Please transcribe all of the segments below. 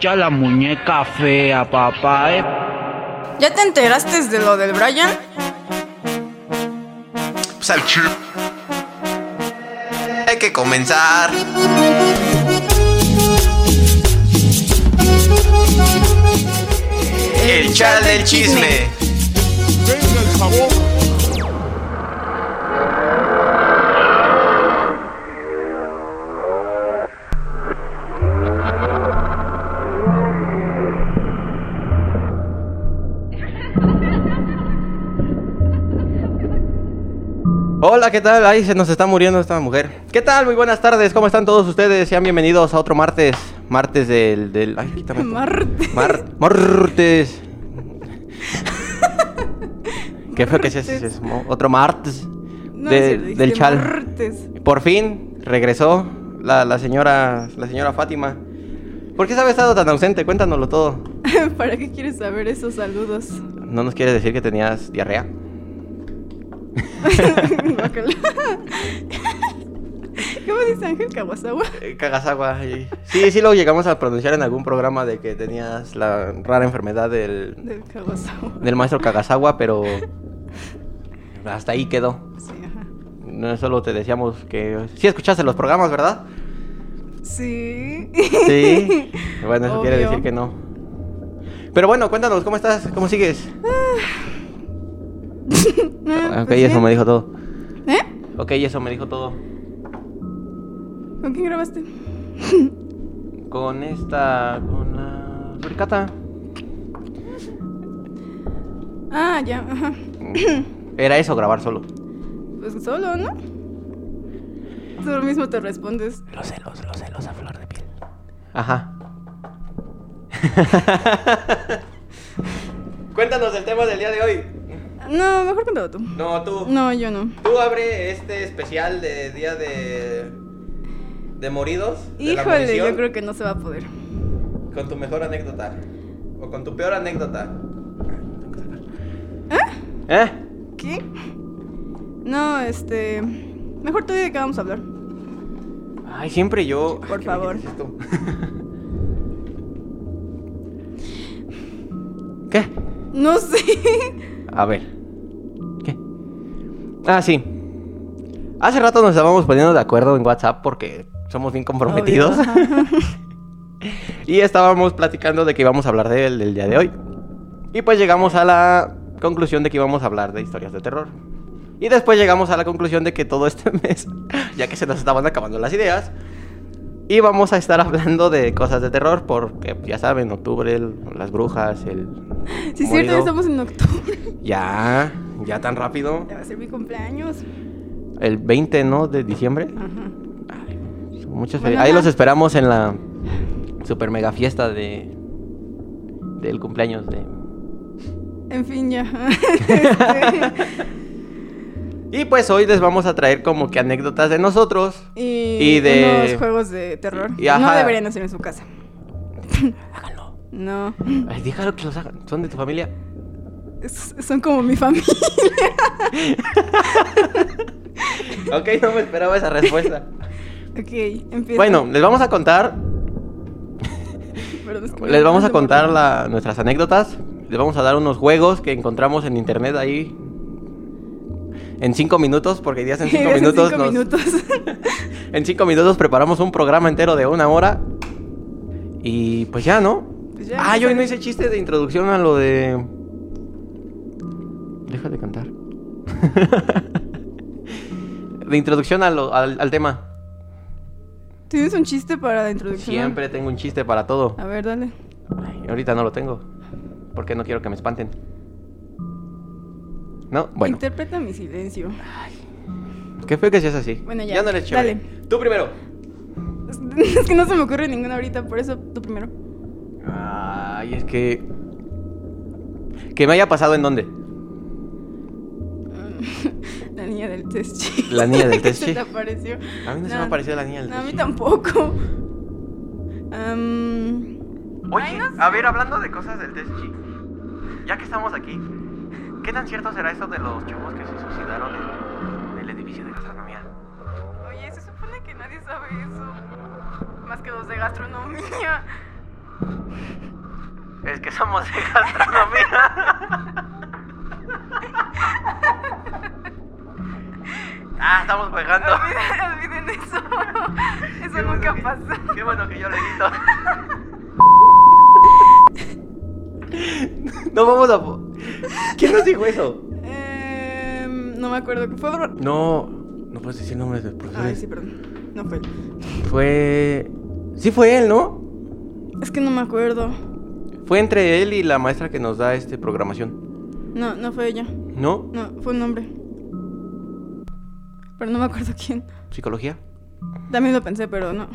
ya la muñeca fea, papá. eh. ¿Ya te enteraste de lo del Brian? Pues al chip. Hay que comenzar. El chat del chisme. Venga el jabón. ¿Qué tal? Ahí se nos está muriendo esta mujer. ¿Qué tal? Muy buenas tardes. ¿Cómo están todos ustedes? Sean bienvenidos a otro martes. Martes del... del... Ay, quítame. Martes. Mar- martes. Qué feo que es mo- Otro martes. No, de- cierto, del chal. Martes. Por fin regresó la, la señora la señora Fátima. ¿Por qué se había estado tan ausente? Cuéntanoslo todo. ¿Para qué quieres saber esos saludos? ¿No nos quieres decir que tenías diarrea? ¿Cómo dice Ángel Kawasawa? Eh, Kagasawa. y- Sí, sí lo llegamos a pronunciar en algún programa de que tenías la rara enfermedad del, Del maestro Kagasawa, pero hasta ahí quedó. Sí, ajá. No solo te decíamos que sí escuchaste los programas, ¿verdad? Sí. Sí. Bueno, eso quiere decir que no. Pero bueno, cuéntanos, ¿cómo estás? ¿Cómo sigues? Ah, ok, pues eso bien. me dijo todo. ¿Eh? Ok, eso me dijo todo. ¿Con quién grabaste? Con esta. con la. Suricata. Ah, ya, ajá. Era eso, grabar solo. Pues solo, ¿no? Tú mismo te respondes. Los celos, los celos a flor de piel. Ajá. Cuéntanos el tema del día de hoy. No, mejor cuéntalo tú. No, tú. No, yo no. Tú abre este especial de día de. de moridos. de la Híjole, yo creo que no se va a poder. Con tu mejor anécdota. O con tu peor anécdota. ¿Eh? ¿Eh? ¿Qué? No, este. Mejor tú di de qué vamos a hablar. Ay, siempre yo. Por ¿Qué favor. ¿Qué? No sé. A ver. Ah, sí. Hace rato nos estábamos poniendo de acuerdo en WhatsApp porque somos bien comprometidos. Y estábamos platicando de que íbamos a hablar de él el día de hoy. Y pues llegamos a la conclusión de que íbamos a hablar de historias de terror. Y después llegamos a la conclusión de que todo este mes, ya que se nos estaban acabando las ideas, íbamos a estar hablando de cosas de terror porque ya saben, octubre, el- las brujas, el... Sí, es cierto, morido. ya estamos en octubre. Ya, ya tan rápido. Ya va a ser mi cumpleaños. El 20, ¿no? De diciembre. Ajá. Son Muchas Bueno, Ahí los esperamos en la super mega fiesta de del cumpleaños de. En fin, ya. Y pues hoy les vamos a traer como que anécdotas de nosotros. y, Y de- unos juegos de terror. Y. No deberían hacer en su casa. Háganlo. No. Ay, déjalo que los hagan. Son de tu familia. Es- son como mi familia. Ok, no me esperaba esa respuesta. Ok, empieza. bueno, les vamos a contar. Perdón, es que me Les vamos a contar la- nuestras anécdotas. Les vamos a dar unos juegos que encontramos en internet ahí. En cinco minutos, porque días en cinco minutos cinco nos- minutos. En cinco minutos preparamos un programa entero de una hora. Y pues ya, ¿no? Pues ya, ah, yo empieza. no hice chiste de introducción a lo de. Deja de cantar. de introducción a lo- al, al tema. ¿Tienes un chiste para la introducción? Siempre tengo un chiste para todo. A ver, dale. Ay, ahorita no lo tengo. Porque no quiero que me espanten. No, bueno. Interpreta mi silencio. ¿Qué fue que seas así? Bueno, ya, no eres chévere. dale. Tú primero. Es, es que no se me ocurre ninguna ahorita, por eso tú primero. Ay, es que. Que me haya pasado en dónde. La niña del test La niña del ¿Qué test apareció? A mí no, se me apareció la niña del No, a mí test. tampoco. Am, Oye, Ay, no sé. a ver, hablando de cosas del test Chi, ya que estamos aquí, ¿qué tan cierto será eso de los chavos que se suicidaron en, en el edificio de gastronomía? Oye, se supone que nadie sabe eso. Más que los de gastronomía. Es que somos de gastronomía. ah, estamos jugando. Olviden, olviden eso. Eso nunca pasa. Qué bueno que yo le edito. no vamos a. ¿Quién nos dijo eso? Em, no me acuerdo. ¿Fue Bro- No, no puedes decir nombres de Ay, profesores. sí, perdón. No fue él. Fue. Sí, fue él, ¿no? Es que no me acuerdo. Fue entre él y la maestra que nos da este programación. No, no fue ella. ¿No? No, fue un hombre. Pero no me acuerdo quién. ¿Psicología? También lo pensé, pero no.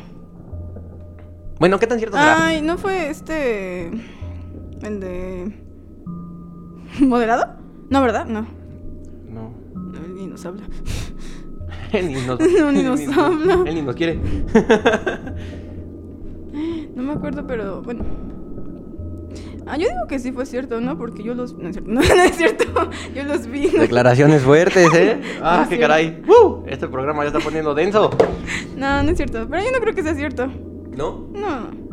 Bueno, ¿qué tan cierto será? Ay, ¿no fue este. El de. ¿Moderado? No, ¿verdad? No. No. Él ni nos habla. Él ni nos, No, ni nos habla. Él ni nos quiere. No me acuerdo, pero bueno. Ah, yo digo que sí fue cierto, ¿no? Porque yo los. No es cierto, no, no es cierto. Yo los vi. ¿no? Declaraciones fuertes, ¿eh? Ah, No qué caray. ¡Uh! Este programa ya está poniendo denso. No, no es cierto. Pero yo no creo que sea cierto. ¿No? No.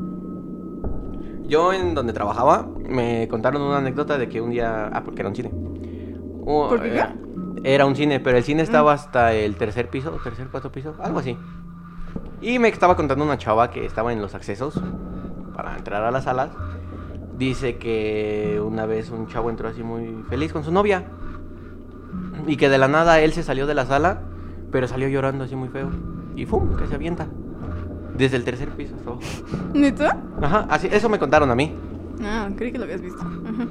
Yo en donde trabajaba me contaron una anécdota de que un día... Ah, porque era un cine. Uh, ¿Por qué qué? Era, era un cine, pero el cine Mm. estaba hasta el tercer piso, tercer, cuarto piso, algo así. Y me estaba contando una chava que estaba en los accesos para entrar a las salas. Dice que una vez un chavo entró así muy feliz con su novia. Y que de la nada él se salió de la sala, pero salió llorando así muy feo. Y ¡fum! que se avienta. Desde el tercer piso hasta abajo. ¿Neta? Ajá, así, eso me contaron a mí. Ah, creí que lo habías visto. Ajá.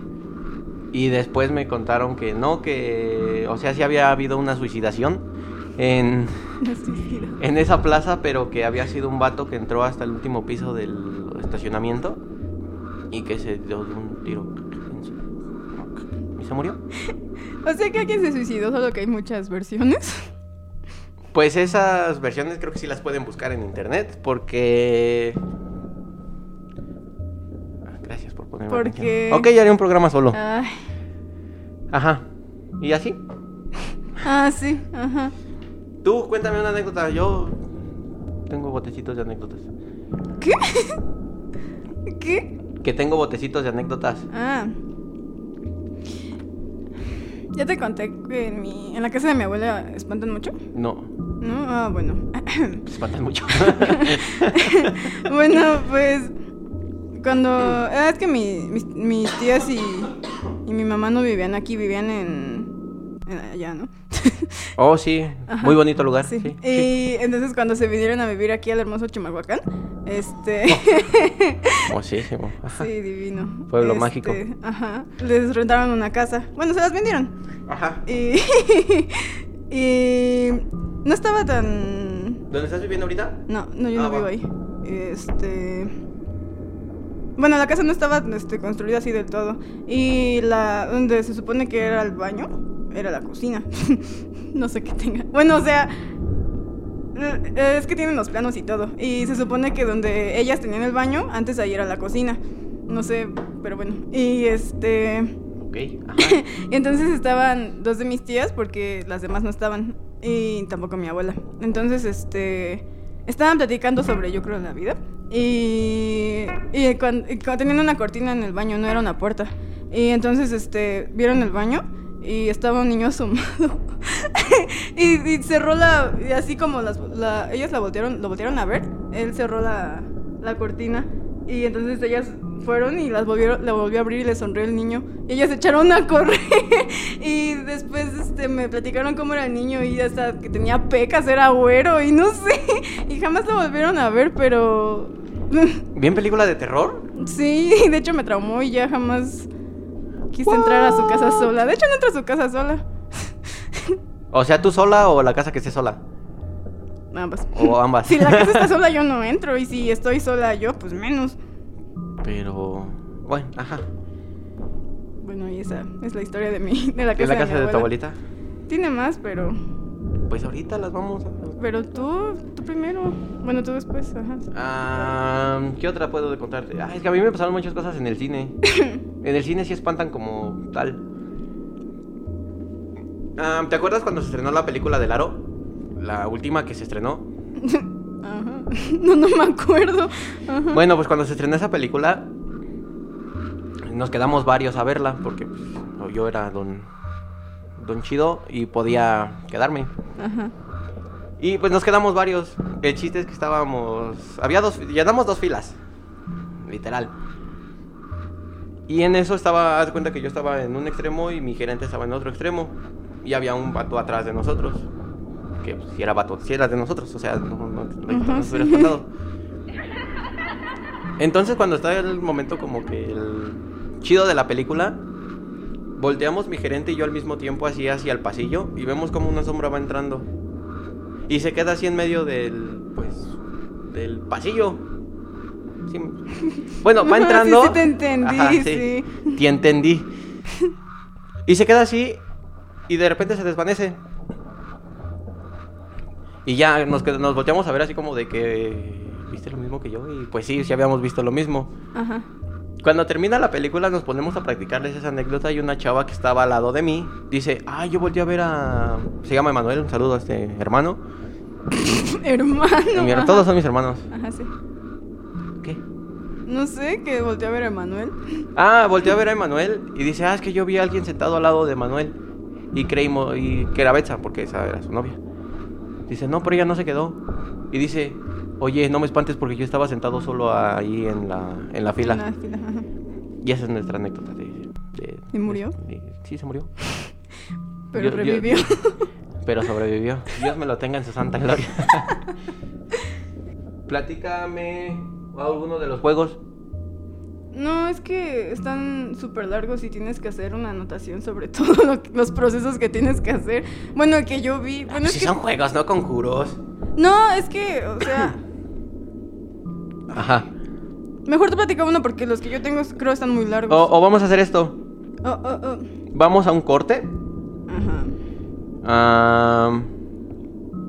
Y después me contaron que no, que. O sea, sí había habido una suicidación en, en esa plaza, pero que había sido un vato que entró hasta el último piso del estacionamiento y que se dio de un tiro. ¿Y se murió? O sea que alguien se suicidó, solo que hay muchas versiones. Pues esas versiones creo que sí las pueden buscar en internet, porque. Ah, Gracias por ponerme Porque- atención. Ok, ya haré un programa solo. Ay. Ajá. ¿Y así? Ah, sí, ajá. Tú cuéntame una anécdota. Yo tengo botecitos de anécdotas. ¿Qué? ¿Qué? Que tengo botecitos de anécdotas. Ah. Ya te conté que en, mi, en la casa de mi abuela espantan mucho. No, ¿No? Ah, bueno. espantan mucho. bueno, pues. Cuando. es que mi- mis, mis tías y, y mi mamá no vivían aquí, vivían en. Allá, ¿no? oh, sí. Ajá. Muy bonito lugar. Sí. Sí. sí. Y entonces cuando se vinieron a vivir aquí al hermoso Chimalhuacán, este. Hermosísimo. Ajá. sí, divino. Pueblo Este, mágico. Ajá. Les rentaron una casa. Bueno, se las vendieron. Ajá. Y. y. No estaba tan. ¿Dónde estás viviendo ahorita? No, no, yo Ah, no vivo va. ahí. Este. Bueno, la casa no estaba este, construida así del todo. Y la. donde se supone que era el baño, era la cocina. no sé qué tenga. Bueno, o sea. eh, Es que tienen los planos y todo. Y se supone que donde ellas tenían el baño, antes ahí era la cocina. No sé, pero bueno. Y este. Ok. Ajá. Y entonces estaban dos de mis tías porque las demás no estaban y tampoco mi abuela. Entonces, este, estaban platicando sobre, yo creo, la vida. Y, y cuando, tenían una cortina en el baño, no era una puerta. Y entonces, este, vieron el baño y estaba un niño asomado. y, y cerró la, y así como las, la- ellas la voltearon, lo voltearon a ver, él cerró la, la cortina. Y entonces ellas fueron y las volvieron, la volvió a abrir y le sonrió el niño. Y ellas se echaron a correr. y después este, me platicaron cómo era el niño y hasta que tenía pecas, era güero y no sé. y jamás lo volvieron a ver, pero... ¿Bien película de terror? sí, de hecho me traumó y ya jamás quise entrar a su casa sola. De hecho no entré a su casa sola. O sea, ¿tú sola o la casa que esté sola? Ambas. O ambas. si la casa está sola yo no entro y si estoy sola yo, pues menos. Pero. Bueno, ajá. Bueno, y esa es la historia de mi de la casa, ¿En la de, casa mi de tu abuelita? Tiene más, pero Pues ahorita las vamos a. pero tú tú primero. Bueno, tú después, ajá. Ah, ¿Qué otra puedo contarte? Ah, es que a mí me pasaron muchas cosas en el cine. en el cine sí espantan como tal. Ah, ¿Te acuerdas cuando se estrenó la película del Aro? La última que se estrenó. Ajá. no, no me acuerdo. Ajá. Bueno, pues cuando se estrenó esa película, nos quedamos varios a verla, porque pues, yo era don, don Chido y podía quedarme. Ajá. Y pues nos quedamos varios. El chiste es que estábamos. Había dos. Llenamos dos filas. Literal. Y en eso estaba. Haz de cuenta que yo estaba en un extremo y mi gerente estaba en otro extremo. Y había un vato atrás de nosotros. Que si era vato, si era de nosotros. O sea, no, no, no, no Ajá, nos hubiera espantado. Entonces, cuando está el momento como que el chido de la película, volteamos mi gerente y yo al mismo tiempo así hacia el pasillo y vemos como una sombra va entrando. Y se queda así en medio del, pues, del pasillo. Sí. Bueno, va Ajá, entrando. sí, sí te entendí, sí. Te entendí. Y se queda así y de repente se desvanece. Y ya nos, nos volteamos a ver así como de que... ¿Viste lo mismo que yo? Y pues sí, sí habíamos visto lo mismo. Ajá. Cuando termina la película nos ponemos a practicarles esa anécdota y una chava que estaba al lado de mí dice, ah, yo volteé a ver a... Se llama Emanuel, un saludo a este hermano. Hermano. Ajá. todos son mis hermanos. Ajá, sí. ¿Qué? No sé, que volteé a ver a Manuel. Ah, volteó a ver a Emanuel y dice, ah, es que yo vi a alguien sentado al lado de Manuel. Y creímos, y que era Betsa, porque esa era su novia. Dice, no, pero ella no se quedó. Y dice, oye, no me espantes porque yo estaba sentado solo ahí en la, en la fila. En la fila. Y esa es nuestra anécdota de... de- ¿Y murió? de- sí, se murió. Pero Yo- yo- revivió. Pero sobrevivió. Dios me lo tenga en su santa gloria. Platícame alguno de los juegos. No, es que están súper largos y tienes que hacer una anotación sobre todos los procesos que tienes que hacer. Bueno, que yo vi. Bueno, es si que. son juegos, no conjuros. No, es que, o sea. Ajá. Mejor te platica uno porque los que yo tengo creo están muy largos. O, o vamos a hacer esto. Oh, oh, oh. Vamos a un corte. Ajá. Ah,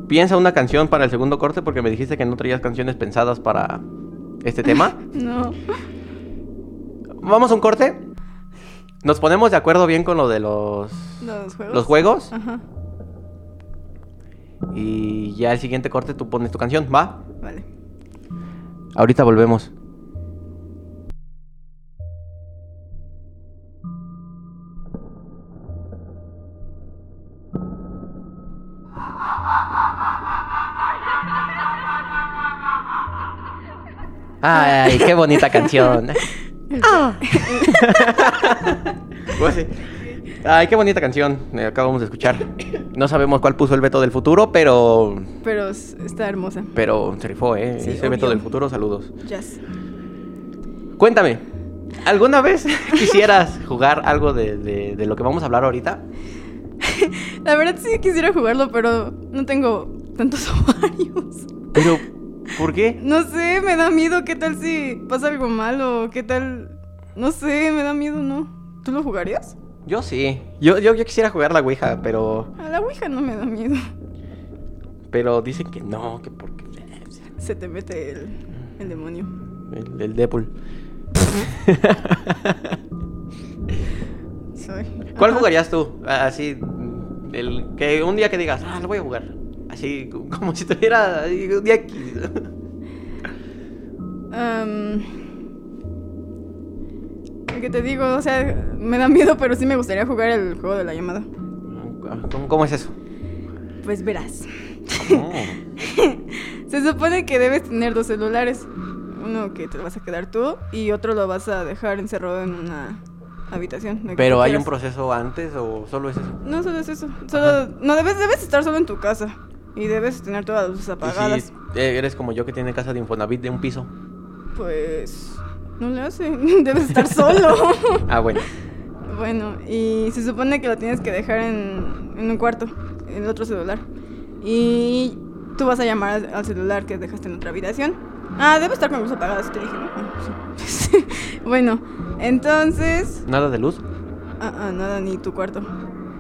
piensa una canción para el segundo corte porque me dijiste que no traías canciones pensadas para este tema. No. Vamos a un corte. Nos ponemos de acuerdo bien con lo de los, Los juegos. los juegos. Ajá. Y ya el siguiente corte tú pones tu canción, ¿va? Vale. Ahorita volvemos. Ay, qué bonita canción. Pues sí. Ay, qué bonita canción. eh, acabamos de escuchar. No sabemos cuál puso el veto del futuro, pero. Pero está hermosa. Pero se rifó, ¿eh? Sí, Ese veto obvio. del futuro, saludos. Jazz. Cuéntame, ¿alguna vez quisieras jugar algo de, de- de lo que vamos a hablar ahorita? La verdad sí quisiera jugarlo, pero no tengo tantos ovarios. Pero, ¿por qué? No sé, me da miedo. ¿Qué tal si pasa algo malo? ¿Qué tal? No sé, me da miedo, ¿no? ¿Tú lo jugarías? Yo sí. Yo, yo, yo quisiera jugar la Ouija, pero. A la Ouija no me da miedo. Pero dicen que no, que porque. Se te mete el, el demonio. El, el Deadpool. Soy. ¿Cuál Ajá. jugarías tú? Así, el que un día que digas, ah, lo voy a jugar. Así, como si tuviera un día aquí. El que te digo, o sea, me da miedo, pero sí me gustaría jugar el juego de la llamada. ¿Cómo, cómo es eso? Pues verás. Oh. Se supone que debes tener dos celulares. Uno que te lo vas a quedar tú y otro lo vas a dejar encerrado en una habitación. ¿Pero hay un proceso antes o solo es eso? No, solo es eso. Solo, no, debes, debes estar solo en tu casa. Y debes tener todas las luces Y apagadas. si eres como yo que tiene casa de Infonavit de un piso. Pues... No le hace. Debes estar solo. Ah, bueno. Bueno, y se supone que lo tienes que dejar en, en un cuarto, en el otro celular. Y tú vas a llamar al, celular que dejaste en otra habitación. Ah, debe estar con luz apagada, si te dije, ¿no? Sí. bueno, entonces... ¿Nada de luz? Ah, ah, nada, ni tu cuarto.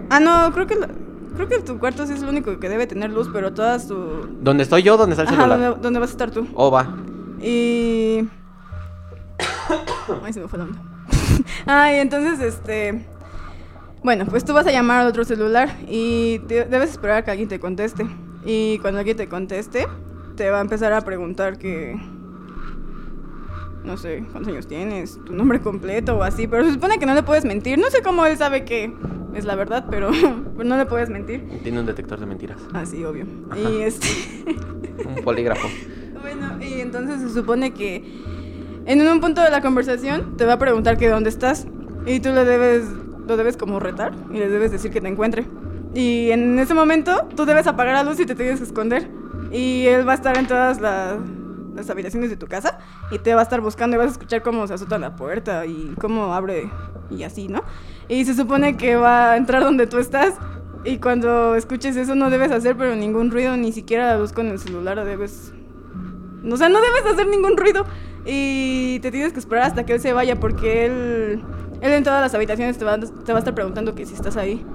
Ah, no, creo que... la- creo que tu cuarto sí es lo único que debe tener luz, pero todas tu... ¿Dónde estoy yo? ¿Dónde está el Ajá, celular? ¿dónde, dónde vas a estar tú? Oh, va. Y. Ay, se me fue la onda. Ay, entonces, este. Bueno, pues tú vas a llamar al otro celular y te- debes esperar a que alguien te conteste. Y cuando alguien te conteste, te va a empezar a preguntar que. No sé, cuántos años tienes, tu nombre completo o así, pero se supone que no le puedes mentir. No sé cómo él sabe que es la verdad, pero, pero no le puedes mentir. Tiene un detector de mentiras. Ah, sí, obvio. Y este. Un polígrafo. Bueno, y entonces se supone que en un punto de la conversación te va a preguntar que dónde estás y tú le debes, lo debes como retar y le debes decir que te encuentre. Y en ese momento tú debes apagar la luz y te tienes que esconder. Y él va a estar en todas las, las habitaciones de tu casa y te va a estar buscando y vas a escuchar cómo se azota la puerta y cómo abre y así, ¿no? Y se supone que va a entrar donde tú estás y cuando escuches eso no debes hacer pero ningún ruido, ni siquiera la luz con el celular debes... O sea, no debes hacer ningún ruido y te tienes que esperar hasta que él se vaya porque él, él en todas las habitaciones te va, te va a estar preguntando que si estás ahí.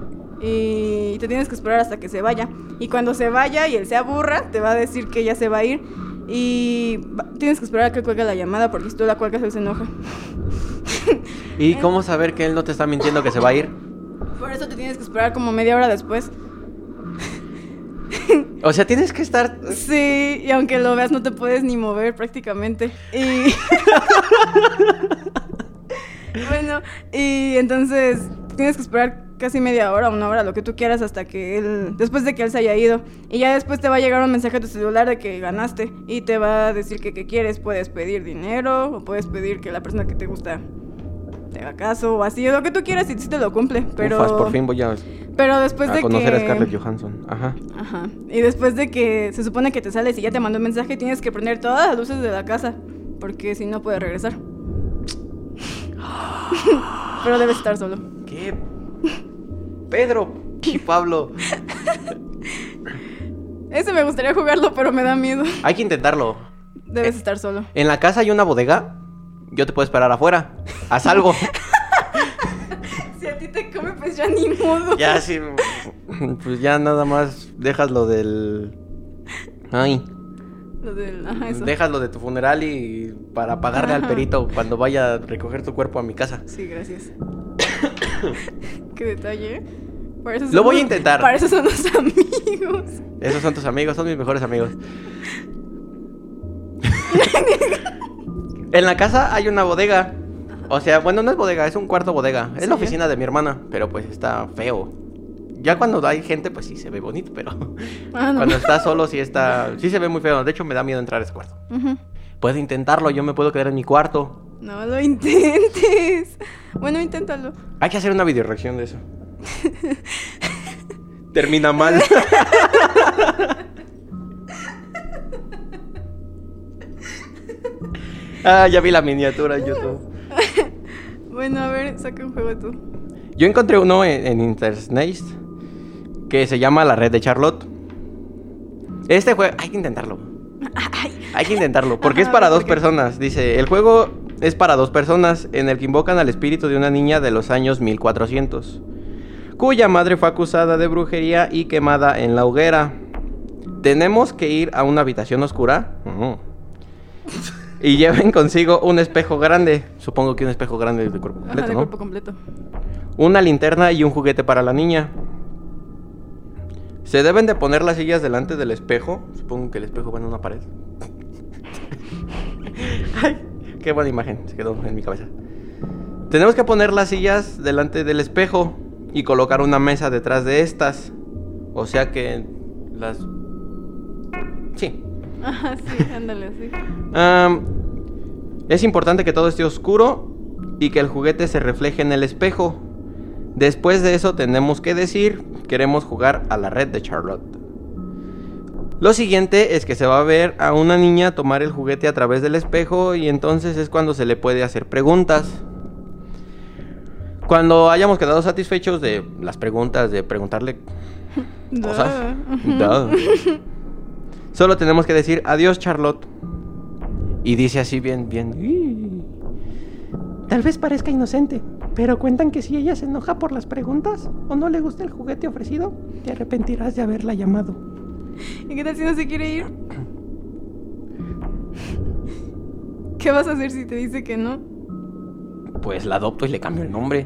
Y te tienes que esperar hasta que se vaya. Y cuando se vaya y él se aburra, te va a decir que ya se va a ir. Y tienes que esperar a que cuelgue la llamada porque si tú la cuelgas él se enoja. ¿Y cómo saber que él no te está mintiendo que se va a ir? Por eso te tienes que esperar como media hora después. O sea, tienes que estar... Sí, y aunque lo veas no te puedes ni mover prácticamente. Y... bueno, y entonces tienes que esperar casi media hora, una hora, lo que tú quieras hasta que él, después de que él se haya ido. Y ya después te va a llegar un mensaje a tu celular de que ganaste y te va a decir que qué quieres. Puedes pedir dinero o puedes pedir que la persona que te gusta te haga caso o así, lo que tú quieras y sí te lo cumple. Pero, Ufas, por fin voy a, pero después a de conocer que... a Scarlett Johansson. Ajá. Ajá. Y después de que se supone que te sales y ya te mandó un mensaje, tienes que prender todas las luces de la casa. Porque si no, puedes regresar. Pero debes estar solo. ¿Qué? Pedro y Pablo. Ese me gustaría jugarlo, pero me da miedo. Hay que intentarlo. Debes estar solo. En la casa hay una bodega. Yo te puedo esperar afuera. Haz algo. Si a ti te come, pues ya ni modo. ya, sí. Pues ya nada más dejas lo del. Ay. Lo del... Ajá, eso. Dejas lo de tu funeral y para pagarle al perito cuando vaya a recoger tu cuerpo a mi casa. Sí, gracias. Qué detalle. ¿eh? Para eso Lo voy a intentar. Para eso son los amigos. Esos son tus amigos, son mis mejores amigos. en la casa hay una bodega. O sea, bueno, no es bodega, es un cuarto bodega. Es la oficina de mi hermana, pero pues está feo. Ya cuando hay gente, pues sí se ve bonito, pero Ah, no. cuando está solo sí está, sí se ve muy feo. De hecho, me da miedo entrar a ese cuarto. Ujú. Puedes intentarlo, yo me puedo quedar en mi cuarto. No lo intentes. Bueno, inténtalo. Hay que hacer una video reacción de eso. Termina mal. ah, ya vi la miniatura en YouTube. Bueno, a ver, saca un juego tú. Yo encontré uno en, en Intersnace que se llama La Red de Charlotte. Este juego, hay que intentarlo. Hay que intentarlo, porque es para dos personas. Dice, el juego es para dos personas en el que invocan al espíritu de una niña de los años 1400, cuya madre fue acusada de brujería y quemada en la hoguera. Tenemos que ir a una habitación oscura. Ujú. Y lleven consigo un espejo grande. Supongo que un espejo grande de cuerpo Ajá, completo, de ¿no? cuerpo completo. una linterna y un juguete para la niña. Se deben de poner las sillas delante del espejo. Supongo que el espejo va en una pared. Ay, qué buena imagen, se quedó en mi cabeza. Tenemos que poner las sillas delante del espejo y colocar una mesa detrás de estas. O sea que las... Sí. Ajá, sí, ándale. Am, es importante que todo esté oscuro y que el juguete se refleje en el espejo. Después de eso tenemos que decir, queremos jugar a la red de Charlotte. Lo siguiente es que se va a ver a una niña tomar el juguete a través del espejo y entonces es cuando se le puede hacer preguntas. Cuando hayamos quedado satisfechos de las preguntas, de preguntarle cosas, Duh. duh, solo tenemos que decir adiós Charlotte. Y dice así bien, bien. Tal vez parezca inocente, pero cuentan que si ella se enoja por las preguntas o no le gusta el juguete ofrecido, te arrepentirás de haberla llamado. ¿Y qué tal si no se quiere ir? ¿Qué vas a hacer si te dice que no? Pues la adopto y le cambio el nombre.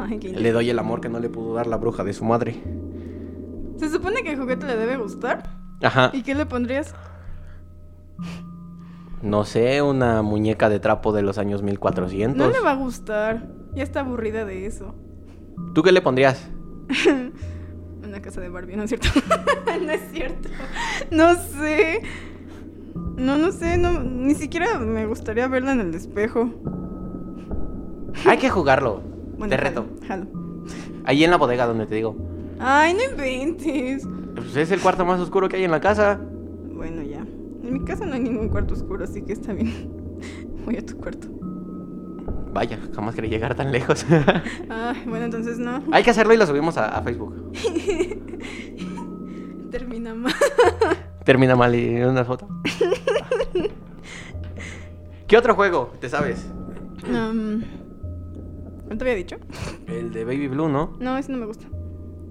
Ay, qué Le doy el amor que no le pudo dar la bruja de su madre. Se supone que el juguete le debe gustar. Ajá. ¿Y qué le pondrías? No sé, una muñeca de trapo de los años 1400. No le va a gustar. Ya está aburrida de eso. ¿Tú qué le pondrías? Una casa de Barbie, ¿no es cierto? no es cierto. No sé. No, no sé, no, ni siquiera me gustaría verla en el espejo. Hay que jugarlo. Bueno, te reto. jalo, jalo. Ahí en la bodega donde te digo. Ay, no inventes. Pues es el cuarto más oscuro que hay en la casa. Bueno, ya. En mi casa no hay ningún cuarto oscuro, así que está bien. Voy a tu cuarto. Vaya, jamás quería llegar tan lejos. Ay, bueno, entonces no. hay que hacerlo y lo subimos a, a Facebook. Termina mal. Termina mal y una foto. ¿Qué otro juego te sabes? Um, ¿No te había dicho? El de Baby Blue, ¿no? No, ese no me gusta.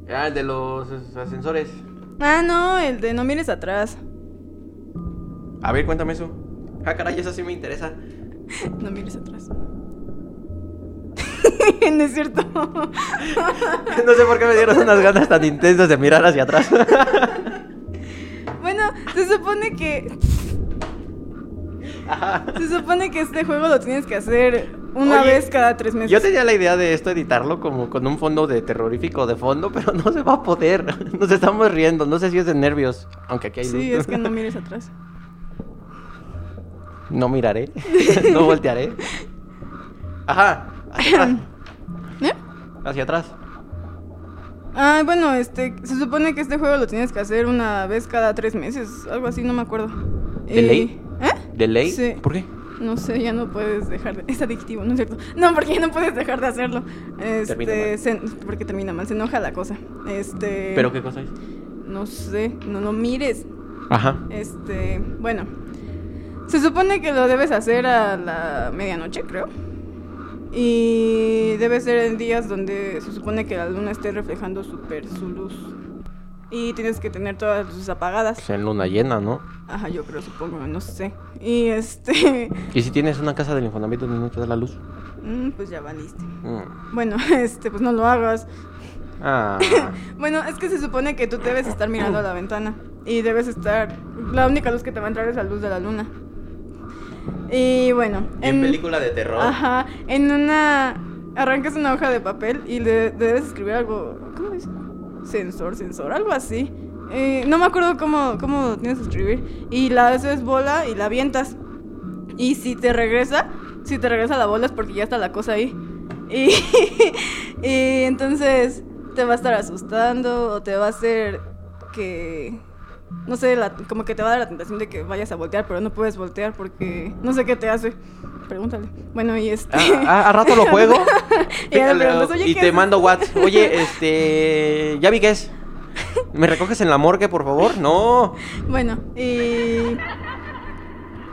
Ah, el de los as- ascensores. Ah, no, el de no mires atrás. A ver, cuéntame eso. Ah, caray, eso sí me interesa. No mires atrás. no es cierto. No sé por qué me dieron unas ganas tan intensas de mirar hacia atrás. bueno, se supone que. Ajá. Se supone que este juego lo tienes que hacer una Oye, vez cada tres meses. Yo tenía la idea de esto editarlo como con un fondo de terrorífico de fondo, pero no se va a poder. Nos estamos riendo, no sé si es de nervios, aunque aquí hay Sí, luz. es que no mires atrás. No miraré, no voltearé. Ajá, hacia atrás. ¿Eh? Hacia atrás. Ah, bueno, este, se supone que este juego lo tienes que hacer una vez cada tres meses, algo así, no me acuerdo. ¿De Y- ley? ¿Eh? ¿De ley? Sí. ¿Por qué? No sé, ya no puedes dejar de... Es adictivo, ¿no es cierto? No, porque ya no puedes dejar de hacerlo. Termina Este, mal. se- porque termina mal, se enoja la cosa. Este... ¿Pero qué cosa es? No sé, no, no mires. Ajá. Este, bueno. Se supone que lo debes hacer a la medianoche, creo. Y debe ser en días donde se supone que la luna esté reflejando súper su luz. Y tienes que tener todas las luces apagadas. Pues en luna llena, ¿no? Ajá, yo creo, supongo, no sé. Y este, ¿Y si tienes una casa del Infonavit donde no te da la luz? mm, pues ya valiste. Mm. Bueno, este, pues no lo hagas. Ah. Bueno, es que se supone que tú debes estar mirando a la ventana y debes estar... La única luz que te va a entrar es la luz de la luna. Y bueno... en película de terror. Ajá, en una... Arrancas una hoja de papel y le debes escribir algo... ¿Cómo dice? Sensor, sensor, algo así. Eh, no me acuerdo cómo, cómo tienes que escribir. Y la haces bola y la avientas. Y si te regresa, si te regresa la bola es porque ya está la cosa ahí. Y, y entonces te va a estar asustando o te va a hacer que... No sé, la- como que te va a dar la tentación de que vayas a voltear, pero no puedes voltear porque no sé qué te hace. Pregúntale. Bueno, y este... Ah, ah, a rato lo juego. Y ya le preguntas, "Oye, y ¿qué te haces?" mando WhatsApp. Oye, este. Ya vi que es. ¿Me recoges en la morgue, por favor? No. Bueno, y...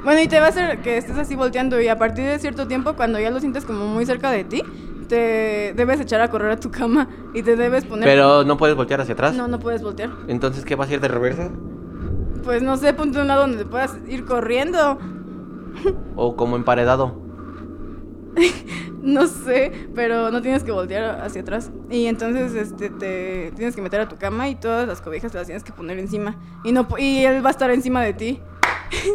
Bueno, y te va a hacer que estés así volteando y a partir de cierto tiempo, cuando ya lo sientes como muy cerca de ti, te debes echar a correr a tu cama y te debes poner... Pero no puedes voltear hacia atrás. No, no puedes voltear. Entonces, ¿qué va a ser de reversa? Pues no sé, ponte un lado donde puedas ir corriendo. O como emparedado. No sé, pero no tienes que voltear hacia atrás. Y entonces este te tienes que meter a tu cama y todas las cobijas te las tienes que poner encima. Y no y él va a estar encima de ti.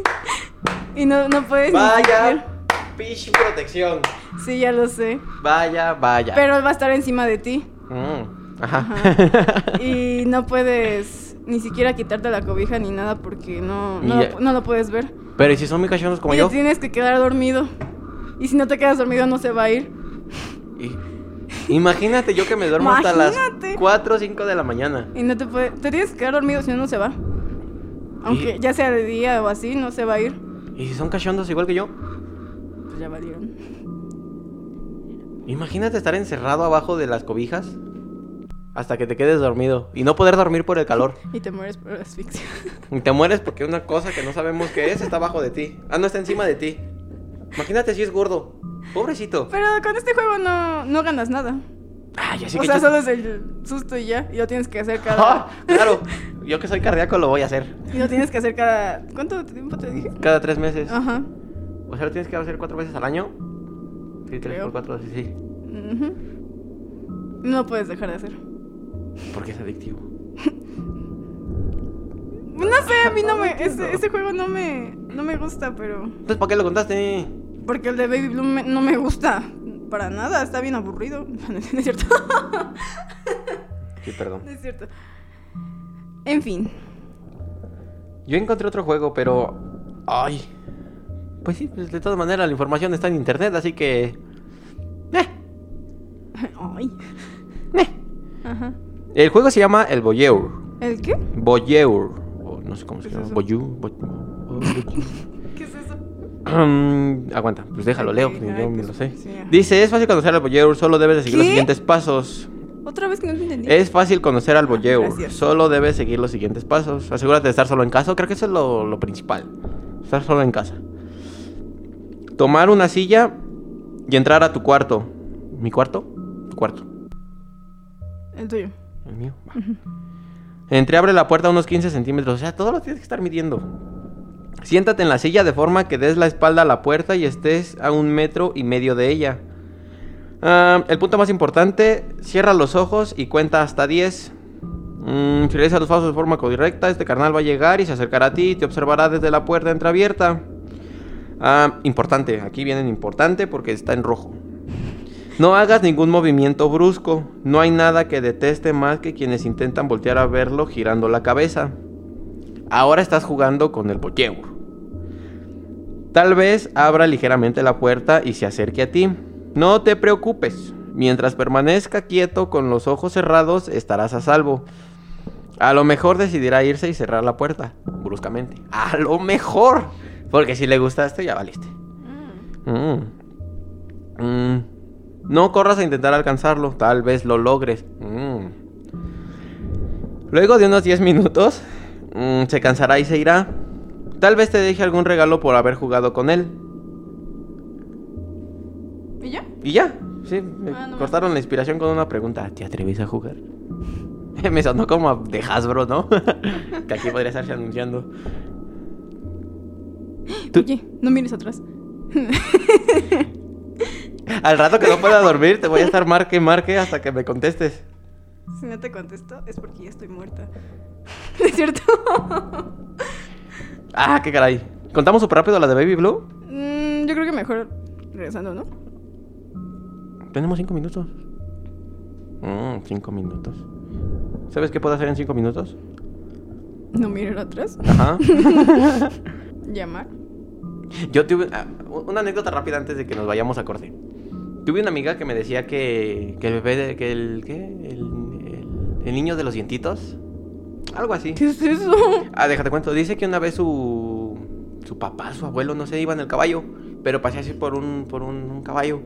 y no, no puedes Vaya. Pish protección. Sí, ya lo sé. Vaya, vaya. Pero él va a estar encima de ti. Mm, Ajá. Ajá. Y no puedes ni siquiera quitarte la cobija ni nada porque no, no, lo, no lo puedes ver. Pero ¿y si son muy cachorros como y yo? te tienes que quedar dormido. Y si no te quedas dormido no se va a ir. Y- Imagínate yo que me duermo hasta las 4 o 5 de la mañana. Y no te puede, te tienes que quedar dormido si no no se va. Aunque Y- ya sea de día o así, no se va a ir. ¿Y si son cachondos igual que yo? Pues ya valieron. Imagínate estar encerrado abajo de las cobijas hasta que te quedes dormido y no poder dormir por el calor. Y te mueres por asfixia. Y te mueres porque una cosa que no sabemos qué es está abajo de ti. Ah, no está encima de ti. Imagínate si es gordo. Pobrecito. Pero con este juego no, no ganas nada. Ay, así o que sea, solo es el susto y ya. Y lo tienes que hacer Ah, cada. claro, yo que soy cardíaco lo voy a hacer. y lo tienes que hacer cada. ¿Cuánto tiempo te dije? Cada tres meses. Ajá. O sea, lo tienes que hacer cuatro veces al año. Sí, tres Creo. por cuatro, sí, sí. Ujú. No puedes dejar de hacer. Porque es adictivo. No sé, a mí no me. Ese, ese juego no me. No me gusta, pero. Entonces, ¿para qué lo contaste? Porque el de Baby Blue me- no me gusta. Para nada, está bien aburrido. No es cierto. Sí, perdón. No es cierto. En fin. Yo encontré otro juego, pero. Ay. Pues sí, pues de todas maneras la información está en internet, así que. Eh, Ay. eh. Ajá. El juego se llama El Voyeur. ¿El qué? Voyeur. O no sé cómo se ¿Qué es llama. eso? Voyeur. Voy- ¿Qué es eso? Aguanta, pues déjalo, leo, yo me es- lo sé. sí. Dice, es fácil conocer al Voyeur, solo debes de seguir los siguientes pasos. Otra vez que no te entendí. Es fácil conocer al Voyeur, gracias. solo debes seguir los siguientes pasos. Asegúrate de estar solo en casa, creo que eso es lo, lo principal. Estar solo en casa. Tomar una silla y entrar a tu cuarto. ¿Mi cuarto? Tu cuarto. El tuyo. El mío. Va. Entreabre la puerta a unos 15 centímetros. O sea, todo lo tienes que estar midiendo. Siéntate en la silla de forma que des la espalda a la puerta y estés a un metro y medio de ella. Ah, el punto más importante, cierra los ojos y cuenta hasta 10. Mm, si realizas los pasos de forma correcta, este carnal va a llegar y se acercará a ti y te observará desde la puerta entreabierta. Ah, importante, aquí vienen importante porque está en rojo. No hagas ningún movimiento brusco. No hay nada que deteste más que quienes intentan voltear a verlo girando la cabeza. Ahora estás jugando con el boyeur. Tal vez abra ligeramente la puerta y se acerque a ti. No te preocupes. Mientras permanezca quieto con los ojos cerrados, estarás a salvo. A lo mejor decidirá irse y cerrar la puerta, bruscamente. A lo mejor. Porque si le gustaste, ya valiste. Mm. Mm. No corras a intentar alcanzarlo, tal vez lo logres. Mm. Luego de unos 10 minutos, mm, se cansará y se irá. Tal vez te deje algún regalo por haber jugado con él. ¿Y ya? Y ya, sí, me Ah, no cortaron la inspiración con una pregunta. ¿Te atreves a jugar? me sonó como de Hasbro, ¿no? que aquí podría estarse anunciando. Tú- Oye, no mires atrás. Al rato que no pueda dormir, te voy a estar marque, marque hasta que me contestes. Si no te contesto, es porque ya estoy muerta. ¿Es cierto? Ah, qué caray. ¿Contamos súper rápido la de Baby Blue? Mm, yo creo que mejor regresando, ¿no? Tenemos cinco minutos. Mm, cinco minutos. ¿Sabes qué puedo hacer en cinco minutos? No mirar atrás. Ajá. Llamar. Yo tuve ah, una anécdota rápida antes de que nos vayamos a corte. Tuve una amiga que me decía que, que el bebé, de- que el, ¿qué? El, el- el niño de los dientitos. Algo así. ¿Qué es eso? Ah, déjate cuento. Dice que una vez su, su papá, su abuelo, no sé, iba en el caballo. Pero pasé así por un, por un, un caballo.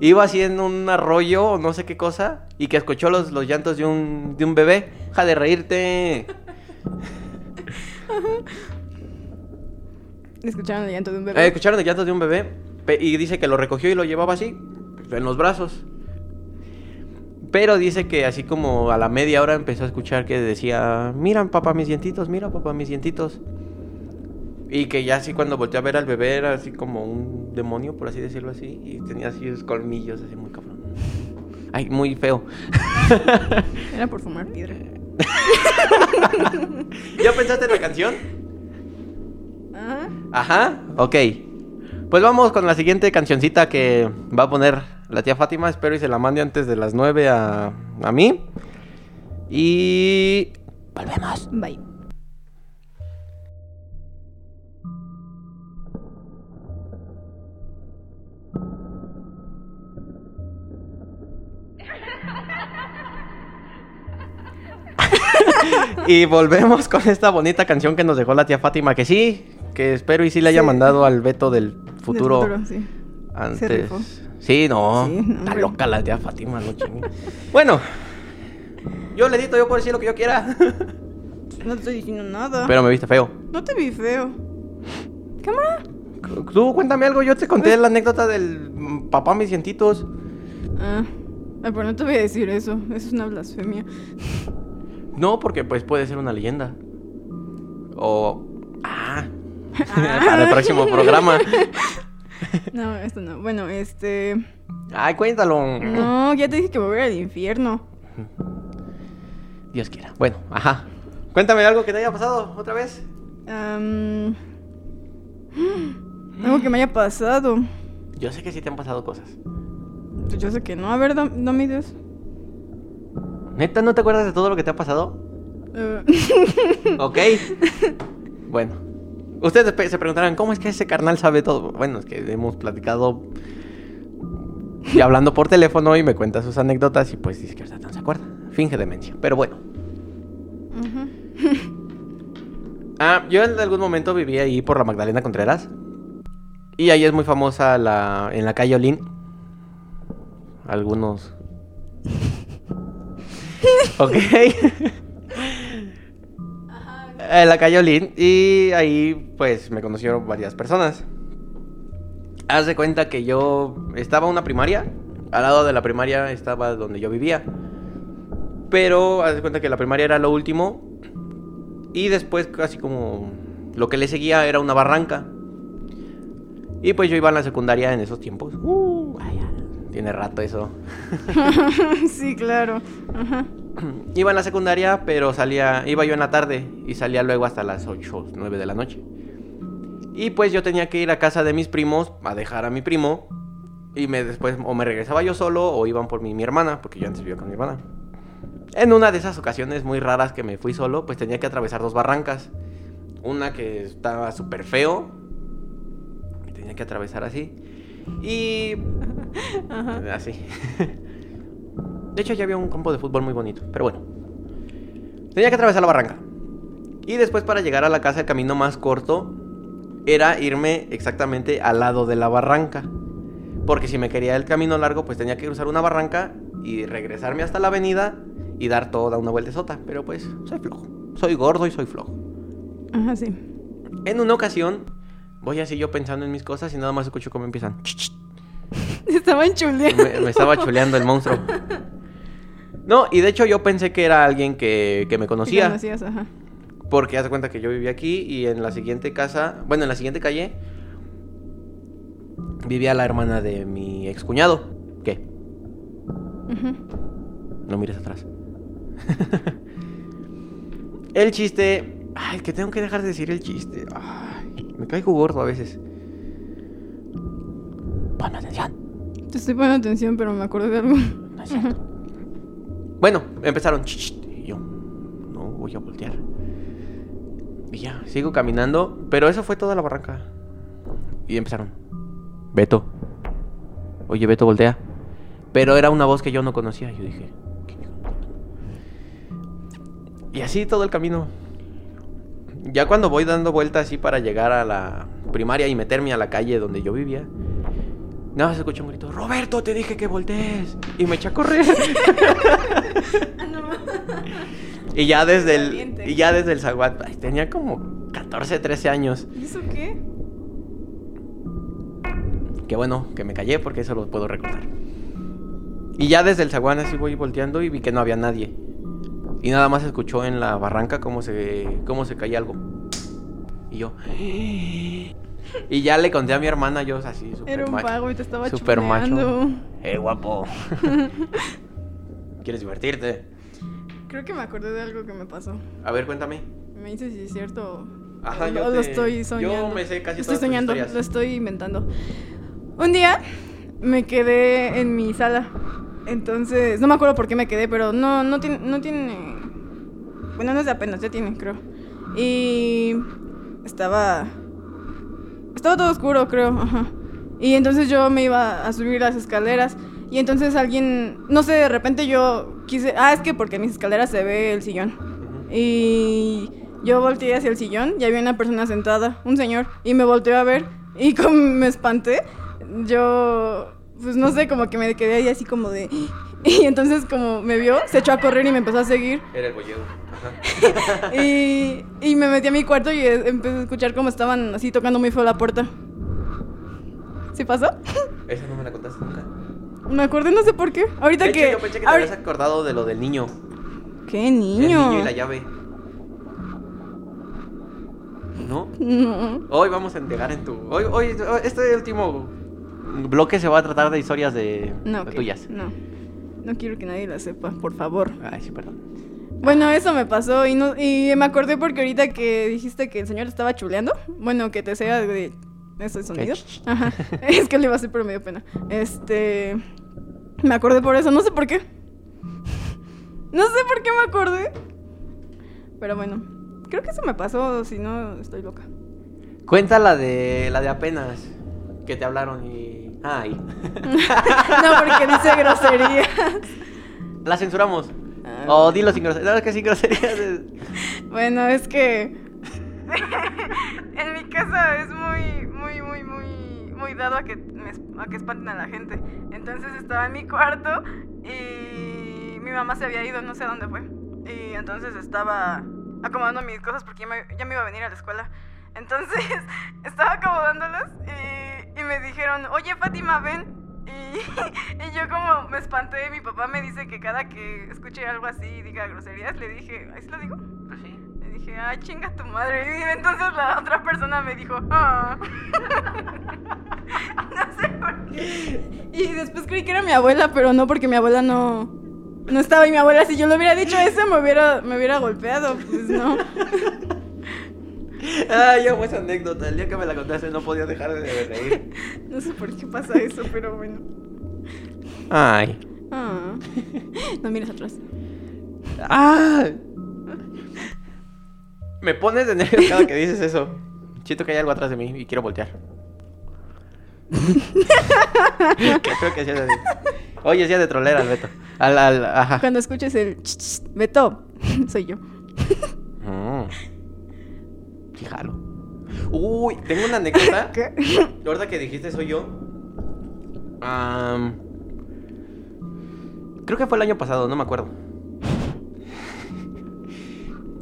Iba así en un arroyo o no sé qué cosa. Y que escuchó los, los llantos de un, de un bebé. Deja de reírte. Escucharon el llanto de un Eh, bebé. escucharon el llanto de un bebé y dice que lo recogió y lo llevaba así, en los brazos. Pero dice que así como a la media hora empezó a escuchar que decía, mira papá mis dientitos, mira papá mis dientitos. Y que ya así cuando volteó a ver al bebé era así como un demonio, por así decirlo así, y tenía así sus colmillos así muy cabrón. Ay, muy feo. Era por fumar piedra. ¿Ya pensaste en la canción? Ajá. Ajá, ok. Pues vamos con la siguiente cancioncita que va a poner la tía Fátima. Espero y se la mande antes de las 9 a, a mí. Y... Volvemos. Bye. Y volvemos con esta bonita canción que nos dejó la tía Fátima. Que sí, que espero y sí le haya Sí. mandado al Beto del futuro, Del futuro, sí. antes. Sí, no. Sí, no, Está loca la tía Fátima, no. Bueno, yo le edito, yo puedo decir lo que yo quiera. No te estoy diciendo nada. Pero me viste feo. No te vi feo. ¿Cámara? Tú cuéntame algo, yo te conté la anécdota del papá mis dientitos. Ah. Ah, pero no te voy a decir eso. Eso es una blasfemia. No, porque pues puede ser una leyenda. O... Ah. Para el próximo programa. No, esto no. Bueno, este. Ay, cuéntalo. No, ya te dije que me voy al infierno. Dios quiera. Bueno, ajá. Cuéntame algo que te haya pasado otra vez. Am, Algo que me haya pasado. Yo sé que sí te han pasado cosas. Pues yo sé que no. A ver, dam- dame ideas. ¿Neta no te acuerdas de todo lo que te ha pasado? Eh, ¿Ok? bueno. Ustedes se preguntarán, ¿cómo es que ese carnal sabe todo? Bueno, es que hemos platicado y hablando por teléfono y me cuenta sus anécdotas y pues dice que no se acuerda. Finge demencia. Pero bueno. Ah, yo en algún momento viví ahí por la Magdalena Contreras. Y ahí es muy famosa la, en la calle Olín. Algunos. ok. En la calle Olín. Y ahí pues me conocieron varias personas. Haz de cuenta que yo estaba en una primaria. Al lado de la primaria estaba donde yo vivía. Pero haz de cuenta que la primaria era lo último. Y después casi como lo que le seguía era una barranca. Y pues yo iba a la secundaria en esos tiempos. Uh, tiene rato eso. sí, claro. Ajá. Iba en la secundaria, pero salía, iba yo en la tarde y salía luego hasta las 8, 9 de la noche. Y pues yo tenía que ir a casa de mis primos a dejar a mi primo. Y me después o me regresaba yo solo o iban por mí mi hermana, porque yo antes vivía con mi hermana. En una de esas ocasiones muy raras que me fui solo, pues tenía que atravesar dos barrancas. Una que estaba súper feo. Y tenía que atravesar así. Y... Así. De hecho ya había un campo de fútbol muy bonito. Pero bueno. Tenía que atravesar la barranca. Y después para llegar a la casa el camino más corto era irme exactamente al lado de la barranca. Porque si me quería el camino largo, pues tenía que cruzar una barranca y regresarme hasta la avenida y dar toda una vuelta sota. Pero pues soy flojo. Soy gordo y soy flojo. Ajá, sí. En una ocasión, voy así yo pensando en mis cosas y nada más escucho cómo empiezan. Estaban chuleando. Me, me estaba chuleando el monstruo. No, y de hecho yo pensé que era alguien que, que me conocía. Conocías, ajá. Porque haz de cuenta que yo vivía aquí y en la siguiente casa, bueno, en la siguiente calle, vivía la hermana de mi excuñado. ¿Qué? No mires atrás. el chiste. Ay, que tengo que dejar de decir el chiste. Ay, me caigo gordo a veces. Ponme atención. Te estoy poniendo atención, pero me acuerdo de algo. No es cierto. Bueno, empezaron. Y yo, no voy a voltear. Y ya, sigo caminando. Pero eso fue toda la barranca. Y empezaron. Beto. Oye, Beto, voltea. Pero era una voz que yo no conocía. Yo dije. "¿Qué hijo de puta?". Y así todo el camino. Ya cuando voy dando vueltas así para llegar a la primaria y meterme a la calle donde yo vivía. Nada más escuché un grito, Roberto, te dije que voltees. Y me eché a correr. y ya desde el, y ya desde el zaguán, ay, tenía como 14, 13 años. ¿Y eso qué? Que bueno, que me callé porque eso lo puedo recordar. Y ya desde el zaguán así voy volteando y vi que no había nadie. Y nada más escuchó en la barranca cómo se, cómo se caía algo. Y yo... Y ya le conté a mi hermana, yo así, súper Era un macho. pago y te estaba Súper macho. Eh, guapo. ¿Quieres divertirte? Creo que me acordé de algo que me pasó. A ver, cuéntame. Me dices si es cierto Ajá, yo lo estoy soñando. yo me sé casi Estoy todas tus soñando, historias. lo estoy inventando. Un día me quedé en mi sala. Entonces, no me acuerdo por qué me quedé, pero no, no tiene, no tiene. Bueno, no es de apenas, ya tiene, creo. Y estaba. Todo oscuro, creo. Ajá. Y entonces yo me iba a subir las escaleras. Y entonces alguien. No sé, de repente yo quise. Ah, es que porque en mis escaleras se ve el sillón. Y yo volteé hacia el sillón y había una persona sentada, un señor, y me volteó a ver. Y como me espanté, yo, pues no sé, como que me quedé ahí así como de... Y entonces como me vio, se echó a correr y me empezó a seguir. Era el bolleo. Ajá. Y, y me metí a mi cuarto y empecé a escuchar cómo estaban así tocando muy feo la puerta. ¿Sí pasó? Esa no me la contaste nunca. Me acordé, no sé por qué. Ahorita De hecho, que... yo pensé que te ahori- habías acordado de lo del niño. ¿Qué El niño? niño y la llave. ¿No? No. Hoy vamos a entregar en tu. Hoy, hoy, este último bloque se va a tratar de historias de, No, de tuyas. No. No quiero que nadie la sepa, por favor. Ay, sí, perdón. Bueno, eso me pasó y, no, y me acordé porque ahorita que dijiste que el señor estaba chuleando, bueno, que te sea de ese sonido. Ajá. Es que le iba a hacer pero me dio pena. Este, me acordé por eso, no sé por qué. No sé por qué me acordé. Pero bueno, creo que eso me pasó, si no estoy loca. Cuenta la de la de apenas que te hablaron y ay. No, porque dice grosería. la censuramos. Ah. O dilo sin groserías. No, es que sin groserías. es- Bueno, es que en mi casa es muy, muy, muy, muy, muy dado a que, me a que espanten a la gente. Entonces estaba en mi cuarto y mi mamá se había ido, no sé a dónde fue. Y entonces estaba acomodando mis cosas porque ya me, ya me iba a venir a la escuela. Entonces estaba acomodándolas y, y me dijeron, oye Fátima, ven. Y, y yo como me espanté, mi papá me dice que cada que escuche algo así y diga groserías, le dije, ¿ahí se lo digo? Le dije, ah, chinga tu madre. Y entonces la otra persona me dijo, ah. no sé por qué. Y después creí que era mi abuela, pero no porque mi abuela no, no estaba. Y mi abuela, si yo le hubiera dicho eso, me hubiera, me hubiera golpeado. Pues no. Ay, yo amo esa anécdota. El día que me la contaste no podía dejar de reír. No sé por qué pasa eso, pero bueno. Ay. Ah. No mires atrás. ¡Ah! Me pones de nervios cada que dices eso. Siento que hay algo atrás de mí y quiero voltear. Creo que sí es así. Oye, es día de trolera, al Beto. Al, al, ajá. Cuando escuches el ch, ch, Beto, soy yo. Mm. Jalo. Uy, tengo una anécdota. ¿Qué? Ahorita que dijiste soy yo. Creo que fue el año pasado, no me acuerdo.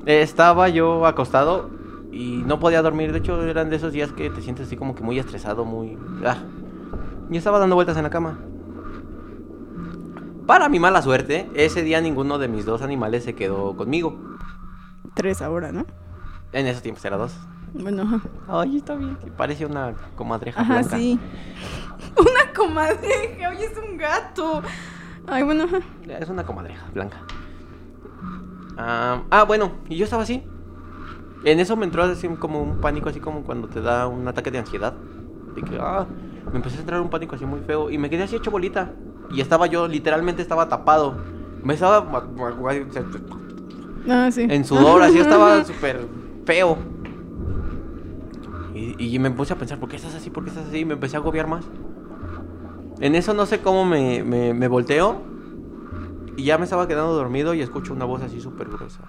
Estaba yo acostado y no podía dormir. De hecho, eran de esos días que te sientes así como que muy estresado, muy. Ah. Y estaba dando vueltas en la cama. Para mi mala suerte, ese día ninguno de mis dos animales se quedó conmigo. Tres ahora, ¿no? En esos tiempos era dos. Bueno. Ay, está bien. Parece una comadreja Ajá, blanca. sí. Una comadreja, oye, es un gato. Ay, bueno. Es una comadreja blanca. Ah, ah, bueno, y yo estaba así. En eso me entró así como un pánico, así como cuando te da un ataque de ansiedad. De que, ah, me empecé a entrar un pánico así muy feo y me quedé así hecho bolita. Y estaba yo, literalmente estaba tapado. Me estaba Ah, sí. en sudor, así estaba súper feo. Y, y me puse a pensar, ¿por qué estás así? ¿Por qué estás así? Y me empecé a agobiar más. En eso no sé cómo me, me, me volteo. Y ya me estaba quedando dormido y escucho una voz así súper gruesa.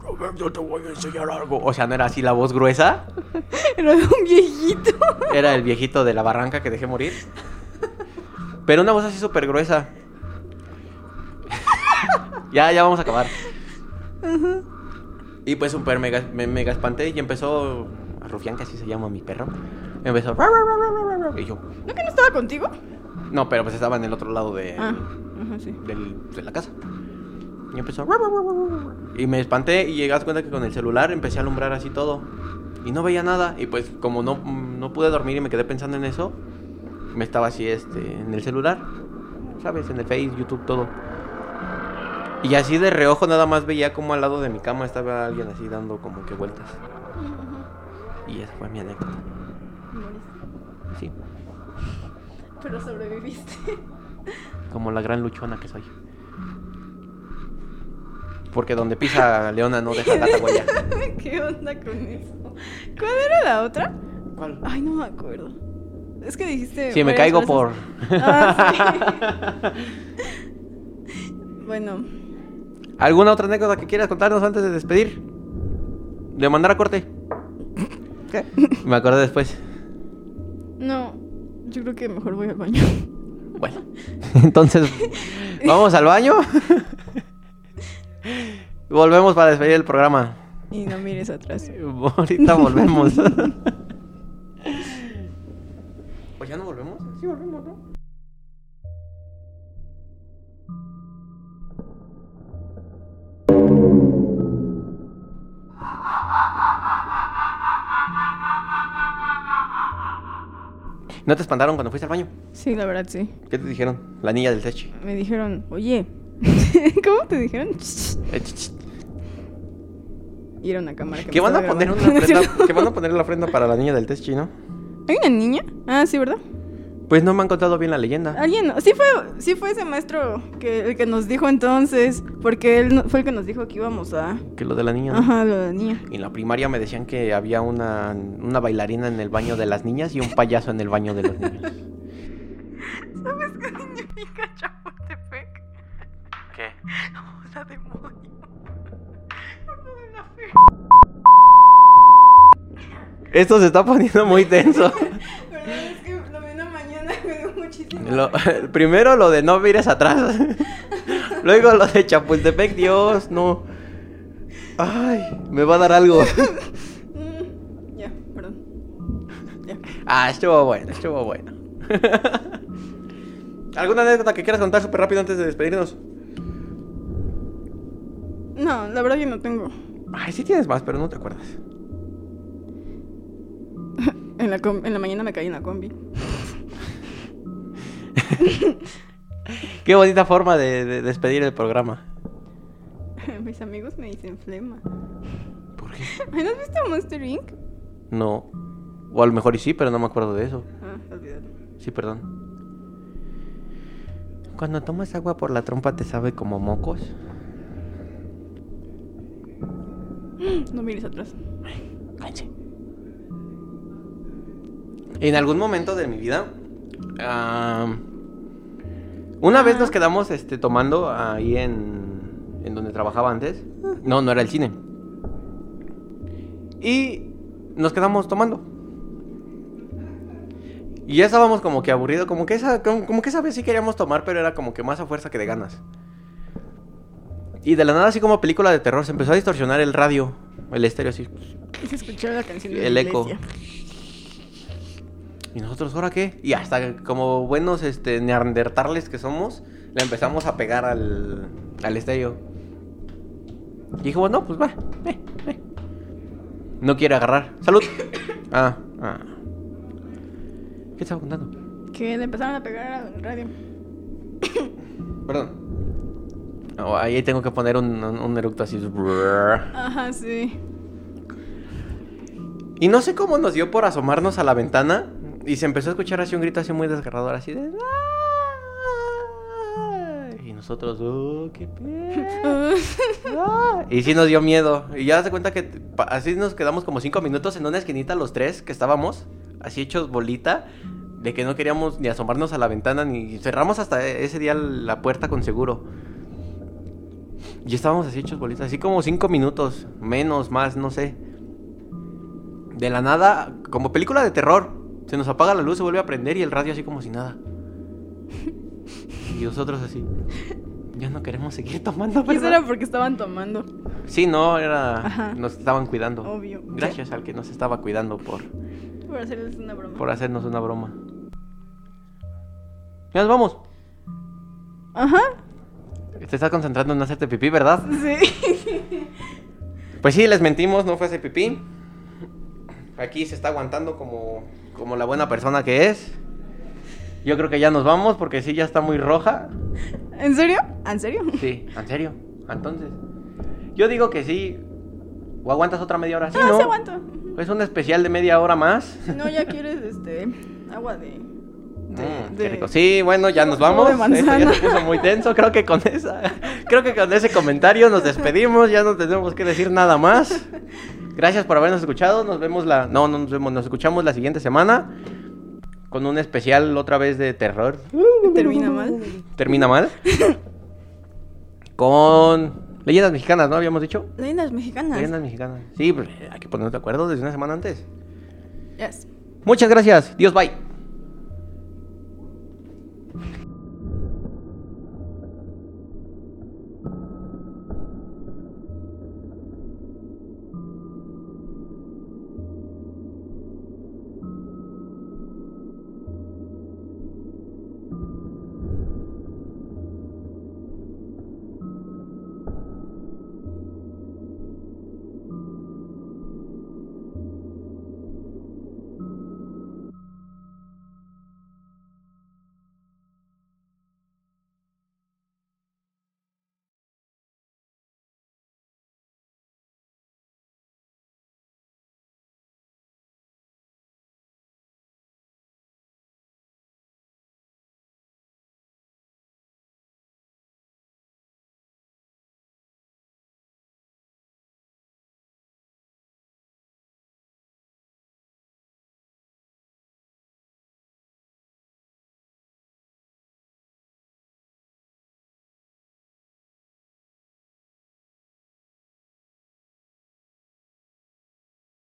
Roberto, te voy a enseñar algo. O sea, no era así la voz gruesa. Era de un viejito. Era el viejito de la barranca que dejé morir. Pero una voz así súper gruesa. ya, ya vamos a acabar. Y pues super mega, me mega espanté y empezó a rufián, que así se llama mi perro. Empezó. Y yo, ¿No que no estaba contigo? no, pero pues estaba en el otro lado de, Ah, ajá, sí. del- de la casa. Y empezó. Y me espanté y llegas cuenta que con el celular empecé a alumbrar así todo. Y no veía nada. Y pues como no, no pude dormir y me quedé pensando en eso, me estaba así este, en el celular. ¿Sabes? En el Face, YouTube, todo. Y así de reojo nada más veía como al lado de mi cama estaba alguien así dando como que vueltas. Y esa fue mi anécdota. Sí. Pero sobreviviste. Como la gran luchona que soy. Porque donde pisa Leona no deja gata huella. ¿Qué onda con eso? ¿Cuál era la otra? ¿Cuál? Ay, no me acuerdo. Es que dijiste. Si me caigo por. Ah, sí. bueno, ¿Alguna otra anécdota que quieras contarnos antes de despedir? De mandar a corte. ¿qué? Me acordé después. No, yo creo que mejor voy al baño. Bueno, entonces, ¿vamos al baño? Volvemos para despedir el programa. Y no mires atrás. Ahorita volvemos. ¿O ya no volvemos? Sí, volvemos, ¿no? ¿No te espantaron cuando fuiste al baño? Sí, la verdad, sí. ¿Qué te dijeron? La niña del techo. Me dijeron, oye, ¿Cómo te dijeron? Y era una cámara que ¿Qué me van a poner una grabando. ofrenda? ¿Qué van a poner la ofrenda para la niña del test chino? ¿Hay una niña? Ah, sí, ¿verdad? Pues no me han contado bien la leyenda. Alguien, sí fue, sí fue ese maestro que el que nos dijo entonces, porque él no- fue el que nos dijo que íbamos a, Que lo de la niña. ¿no? ajá, lo de la niña. En la primaria me decían que había una, una bailarina en el baño de las niñas y un payaso en el baño de los niños. ¿Sabes qué significa Chapultepec? ¿Qué? Sea, demonio. Esto se está poniendo muy tenso. Perdón, es que lo vi una mañana y me dio muchísimo. Lo- primero lo de no mires atrás. Luego lo de Chapultepec, Dios, no. Ay, me va a dar algo. Ya, perdón. Ya. Ah, estuvo bueno, estuvo bueno. ¿Alguna anécdota que quieras contar súper rápido antes de despedirnos? No, la verdad yo no tengo. Ay, sí tienes más, pero no te acuerdas. En la, en la mañana me caí en la combi. Qué bonita forma de, de despedir el programa. Mis amigos me dicen flema. ¿Por qué? ¿Ay, ¿No has visto Monster Inc? No. O a lo mejor y sí, pero no me acuerdo de eso. Ah, olvídalo. Sí, perdón. Cuando tomas agua por la trompa te sabe como mocos. No mires atrás. Cállense. En algún momento de mi vida, ah, una vez nos quedamos este, tomando ahí en, en donde trabajaba antes. No, no era el cine. Y nos quedamos tomando. Y ya estábamos como que aburridos, como que esa, como, como que esa vez sí queríamos tomar, pero era como que más a fuerza que de ganas. Y de la nada, así como película de terror, se empezó a distorsionar el radio, el estéreo así. Se escuchó la canción de El la eco. iglesia. ¿Y nosotros ahora qué? Y hasta como buenos este, neandertales que somos, le empezamos a pegar al, al estéreo. Y dijimos, no, pues va. No quiere agarrar. ¡Salud! Ah, ah. ¿Qué estaba contando? Que le empezaron a pegar al radio. Perdón. Oh, ahí tengo que poner un, un, un eructo así. Ajá, sí. Y no sé cómo nos dio por asomarnos a la ventana y se empezó a escuchar así un grito así muy desgarrador, así de... Y nosotros, oh, qué pedo. Ah. Y sí nos dio miedo. Y ya se cuenta que así nos quedamos como cinco minutos en una esquinita los tres que estábamos, así hechos bolita, de que no queríamos ni asomarnos a la ventana ni cerramos hasta ese día la puerta con seguro. Y estábamos así hechos bolitas, así como cinco minutos, menos, más, no sé. De la nada, como película de terror, se nos apaga la luz, se vuelve a prender y el radio así como si nada. Y nosotros así. Ya no queremos seguir tomando, Y eso ¿verdad? era porque estaban tomando. Sí, no, era. Ajá. Nos estaban cuidando. Obvio. Gracias al que nos estaba cuidando por, Por hacerles una broma. por hacernos una broma. Ya nos vamos. Ajá. Te estás concentrando en hacerte pipí, ¿verdad? Sí. Pues sí, les mentimos, no fue ese pipí. Aquí se está aguantando como, como la buena persona que es. Yo creo que ya nos vamos porque sí, ya está muy roja. ¿En serio? ¿En serio? Sí, ¿en serio? Entonces, yo digo que sí. ¿O aguantas otra media hora? Sí, ah, ¿no? sí aguanto. Es un especial de media hora más. Si no, ya quieres, este, agua de... de, Mm, de- qué rico. Sí, bueno, ya nos vamos. Esto ya se puso muy tenso. Creo que con esa, creo que con ese comentario nos despedimos. Ya no tenemos que decir nada más. Gracias por habernos escuchado. Nos vemos la, no, no nos vemos, nos escuchamos la siguiente semana con un especial otra vez de terror. Termina mal. Termina mal. Con leyendas mexicanas, ¿no? Habíamos dicho. Leyendas mexicanas. Leyendas mexicanas. Sí, pues hay que ponernos de acuerdo desde una semana antes. Yes. Muchas gracias. Dios, bye.